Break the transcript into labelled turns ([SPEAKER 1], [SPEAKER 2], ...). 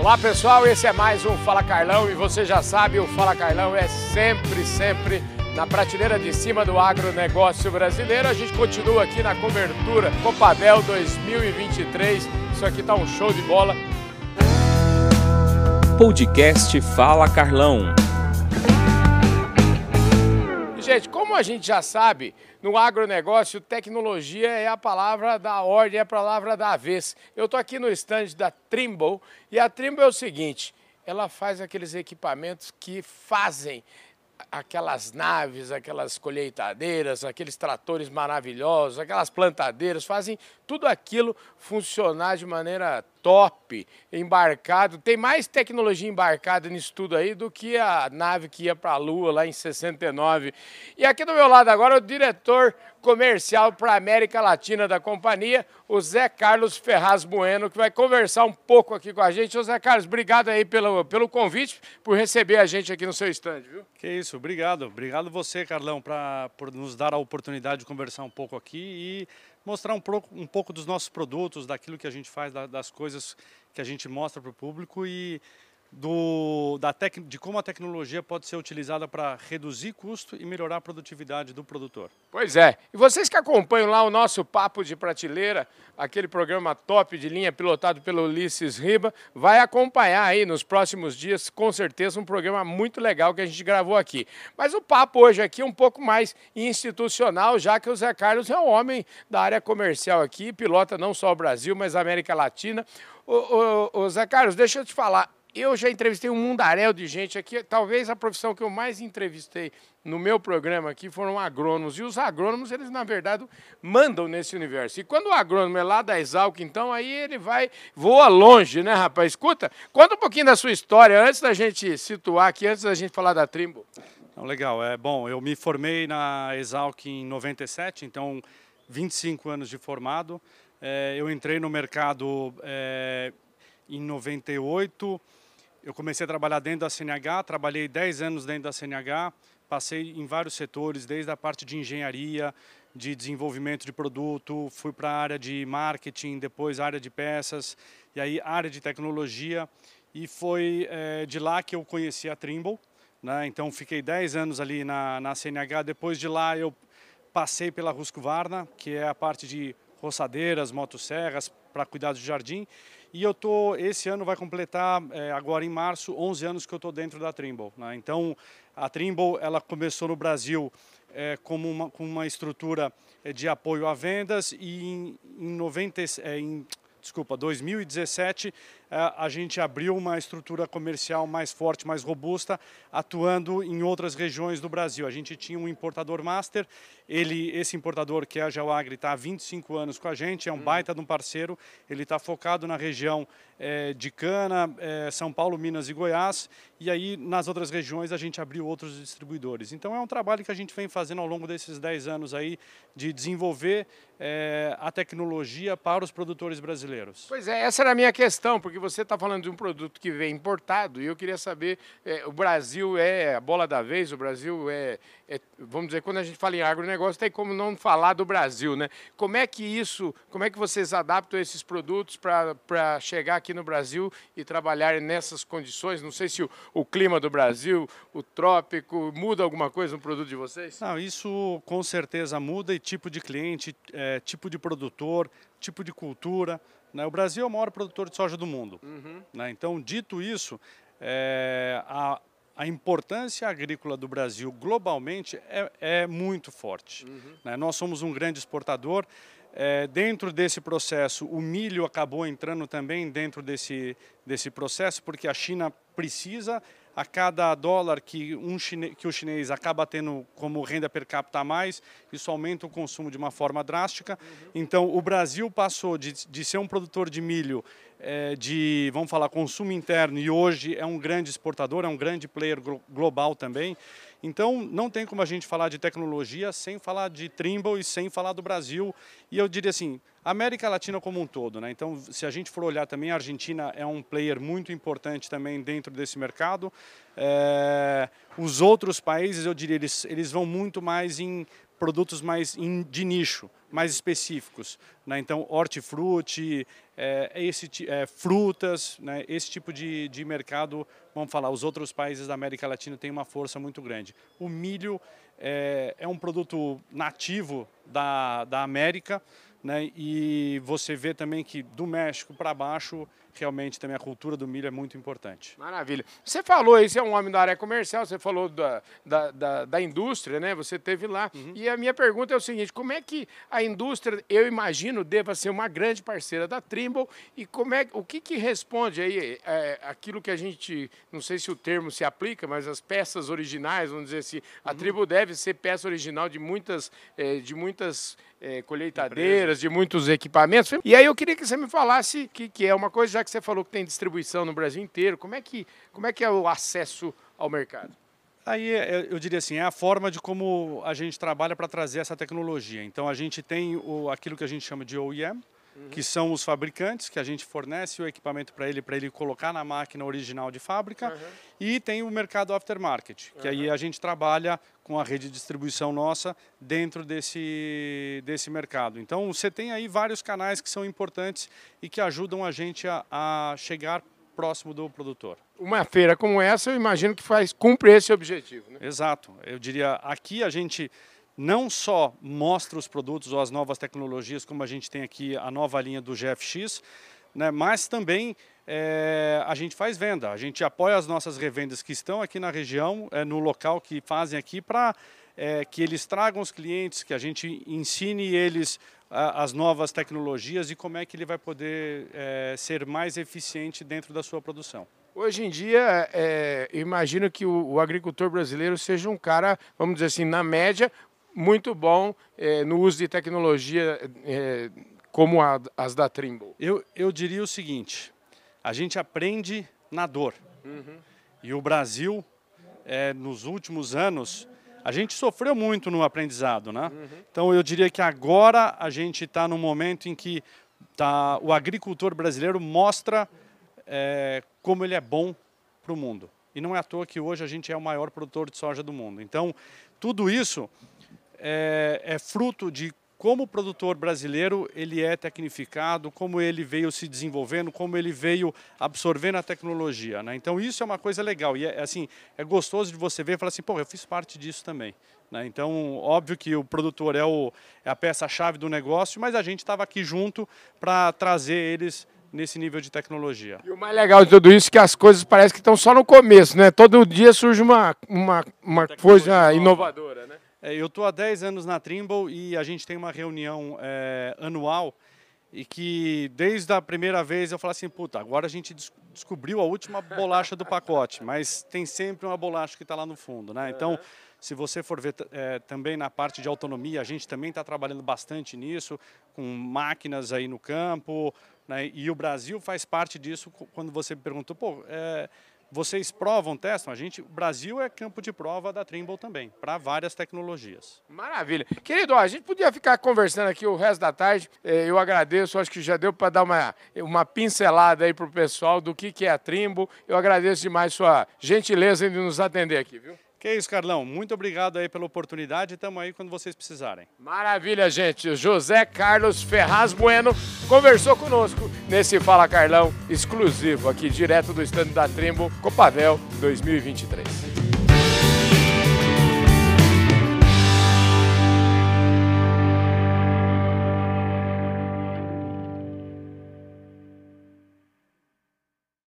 [SPEAKER 1] Olá pessoal, esse é mais um Fala Carlão e você já sabe, o Fala Carlão é sempre, sempre na prateleira de cima do agronegócio brasileiro. A gente continua aqui na cobertura Copadel 2023. Isso aqui tá um show de bola.
[SPEAKER 2] Podcast Fala Carlão.
[SPEAKER 1] Como a gente já sabe, no agronegócio, tecnologia é a palavra da ordem, é a palavra da vez. Eu estou aqui no stand da Trimble e a Trimble é o seguinte, ela faz aqueles equipamentos que fazem aquelas naves, aquelas colheitadeiras, aqueles tratores maravilhosos, aquelas plantadeiras, fazem tudo aquilo funcionar de maneira top, embarcado. Tem mais tecnologia embarcada nisso tudo aí do que a nave que ia para a Lua lá em 69. E aqui do meu lado agora o diretor comercial para a América Latina da companhia, o Zé Carlos Ferraz Bueno, que vai conversar um pouco aqui com a gente. Ô Zé Carlos, obrigado aí pelo, pelo convite, por receber a gente aqui no seu estande, viu?
[SPEAKER 3] Que isso, obrigado. Obrigado você, Carlão, pra, por nos dar a oportunidade de conversar um pouco aqui e mostrar um pouco, um pouco dos nossos produtos, daquilo que a gente faz, das coisas que a gente mostra para o público e do, da tec, de como a tecnologia pode ser utilizada para reduzir custo e melhorar a produtividade do produtor.
[SPEAKER 1] Pois é. E vocês que acompanham lá o nosso Papo de Prateleira, aquele programa top de linha pilotado pelo Ulisses Riba, vai acompanhar aí nos próximos dias, com certeza, um programa muito legal que a gente gravou aqui. Mas o papo hoje aqui é um pouco mais institucional, já que o Zé Carlos é um homem da área comercial aqui, pilota não só o Brasil, mas a América Latina. Ô Zé Carlos, deixa eu te falar, eu já entrevistei um mundaréu de gente aqui. Talvez a profissão que eu mais entrevistei no meu programa aqui foram agrônomos. E os agrônomos, eles, na verdade, mandam nesse universo. E quando o agrônomo é lá da Exalc, então, aí ele vai, voa longe, né, rapaz? Escuta, conta um pouquinho da sua história, antes da gente situar aqui, antes da gente falar da Trimbo.
[SPEAKER 3] legal, é bom, eu me formei na Exalc em 97, então 25 anos de formado. É, eu entrei no mercado é, em 98, eu comecei a trabalhar dentro da CNH, trabalhei 10 anos dentro da CNH, passei em vários setores, desde a parte de engenharia, de desenvolvimento de produto, fui para a área de marketing, depois área de peças, e aí área de tecnologia, e foi é, de lá que eu conheci a Trimble, né? então fiquei 10 anos ali na, na CNH, depois de lá eu passei pela Husqvarna, que é a parte de roçadeiras, motosserras, para cuidar do jardim, e eu tô esse ano vai completar é, agora em março 11 anos que eu estou dentro da Trimble. Né? Então a Trimble ela começou no Brasil é, como uma, com uma estrutura é, de apoio a vendas e em, em, 90, é, em desculpa 2017 é, a gente abriu uma estrutura comercial mais forte, mais robusta, atuando em outras regiões do Brasil. A gente tinha um importador master, ele, esse importador que é a Geoagri está há 25 anos com a gente, é um hum. baita de um parceiro, ele está focado na região é, de Cana, é, São Paulo, Minas e Goiás, e aí nas outras regiões a gente abriu outros distribuidores. Então é um trabalho que a gente vem fazendo ao longo desses 10 anos aí de desenvolver é, a tecnologia para os produtores brasileiros.
[SPEAKER 1] Pois é, essa era a minha questão, porque você está falando de um produto que vem importado e eu queria saber, é, o Brasil é a bola da vez, o Brasil é, é, vamos dizer, quando a gente fala em agronegócio, tem como não falar do Brasil, né? Como é que isso, como é que vocês adaptam esses produtos para chegar aqui no Brasil e trabalhar nessas condições? Não sei se o, o clima do Brasil, o trópico, muda alguma coisa no produto de vocês?
[SPEAKER 3] Não, isso com certeza muda e tipo de cliente, é, tipo de produtor, tipo de cultura. Né? O Brasil é o maior produtor de soja do mundo. Uhum. Né? Então, dito isso, é, a, a importância agrícola do Brasil globalmente é, é muito forte. Uhum. Né? Nós somos um grande exportador. É, dentro desse processo, o milho acabou entrando também dentro desse, desse processo, porque a China precisa a cada dólar que, um chine, que o chinês acaba tendo como renda per capita a mais, isso aumenta o consumo de uma forma drástica. Então, o Brasil passou de, de ser um produtor de milho de, vamos falar, consumo interno e hoje é um grande exportador, é um grande player global também. Então, não tem como a gente falar de tecnologia sem falar de Trimble e sem falar do Brasil. E eu diria assim, América Latina como um todo. Né? Então, se a gente for olhar também, a Argentina é um player muito importante também dentro desse mercado. É, os outros países, eu diria, eles, eles vão muito mais em produtos mais de nicho, mais específicos. Né? Então, hortifruti, é, esse, é, frutas, né, esse tipo de, de mercado, vamos falar, os outros países da América Latina têm uma força muito grande. O milho é, é um produto nativo da, da América, né, e você vê também que do México para baixo realmente também a cultura do milho é muito importante.
[SPEAKER 1] Maravilha. Você falou aí, você é um homem da área comercial, você falou da, da, da, da indústria, né? Você teve lá. Uhum. E a minha pergunta é o seguinte: como é que a indústria, eu imagino, deva ser uma grande parceira da Trimble e como é, o que, que responde aí é, aquilo que a gente, não sei se o termo se aplica, mas as peças originais, vamos dizer assim, a uhum. Trimble deve ser peça original de muitas, é, de muitas é, colheitadeiras, de muitos equipamentos. E aí eu queria que você me falasse que, que é uma coisa, já que você falou que tem distribuição no Brasil inteiro, como é que, como é, que é o acesso ao mercado?
[SPEAKER 3] Aí é, eu diria assim, é a forma de como a gente trabalha para trazer essa tecnologia. Então a gente tem o, aquilo que a gente chama de OEM, uhum. que são os fabricantes, que a gente fornece o equipamento para ele, para ele colocar na máquina original de fábrica. Uhum. E tem o mercado aftermarket, que aí a gente trabalha com a rede de distribuição nossa dentro desse, desse mercado. Então você tem aí vários canais que são importantes e que ajudam a gente a, a chegar próximo do produtor.
[SPEAKER 1] Uma feira como essa, eu imagino que faz cumpre esse objetivo. Né?
[SPEAKER 3] Exato. Eu diria, aqui a gente não só mostra os produtos ou as novas tecnologias, como a gente tem aqui a nova linha do GFX, né, mas também é, a gente faz venda, a gente apoia as nossas revendas que estão aqui na região, é, no local que fazem aqui, para é, que eles tragam os clientes, que a gente ensine eles a, as novas tecnologias e como é que ele vai poder ser mais eficiente dentro da sua produção.
[SPEAKER 1] Hoje em dia, é, imagino que o, o, agricultor brasileiro seja um cara, vamos dizer assim, na média, muito bom é, no uso de tecnologia é, como a, as da Trimble?
[SPEAKER 3] Eu, eu diria o seguinte, a gente aprende na dor. Uhum. E o Brasil, é, nos últimos anos, a gente sofreu muito no aprendizado, né? Uhum. Então eu diria que agora a gente está no momento em que tá, o agricultor brasileiro mostra como ele é bom para o mundo. E não é à toa que hoje a gente é o maior produtor de soja do mundo. Então, tudo isso é, é fruto de como o produtor brasileiro ele é tecnificado, como ele veio se desenvolvendo, como ele veio absorvendo a tecnologia. Né? Então isso é uma coisa legal e é assim é gostoso de você ver e falar assim, pô, eu fiz parte disso também. Né? Então óbvio que o produtor é, o, é a peça-chave do negócio, mas a gente estava aqui junto para trazer eles nesse nível de tecnologia.
[SPEAKER 1] E o mais legal de tudo isso é que as coisas parecem que estão só no começo, né? Todo dia surge uma, uma, uma coisa inovadora, né?
[SPEAKER 3] É, eu estou há 10 anos na Trimble e a gente tem uma reunião é, anual e que desde a primeira vez eu falo assim, puta, agora a gente des descobriu a última bolacha do pacote, mas tem sempre uma bolacha que está lá no fundo, né? Então, se você for ver é, também na parte de autonomia, a gente também está trabalhando bastante nisso, com máquinas aí no campo, né? e o Brasil faz parte disso quando você me perguntou, pô, é, vocês provam, testam? A gente, o Brasil é campo de prova da Trimble também, para várias tecnologias.
[SPEAKER 1] Maravilha. Querido, a gente podia ficar conversando aqui o resto da tarde. É, eu agradeço, acho que já deu para dar uma, uma pincelada aí para o pessoal do que, que é a Trimble. Eu agradeço demais sua gentileza em nos atender aqui, viu?
[SPEAKER 3] Que isso, Carlão. Muito obrigado aí pela oportunidade. Estamos aí quando vocês precisarem.
[SPEAKER 1] Maravilha, gente. José Carlos Ferraz Bueno conversou conosco nesse Fala Carlão exclusivo aqui direto do estande da Trimbo Copavel 2023.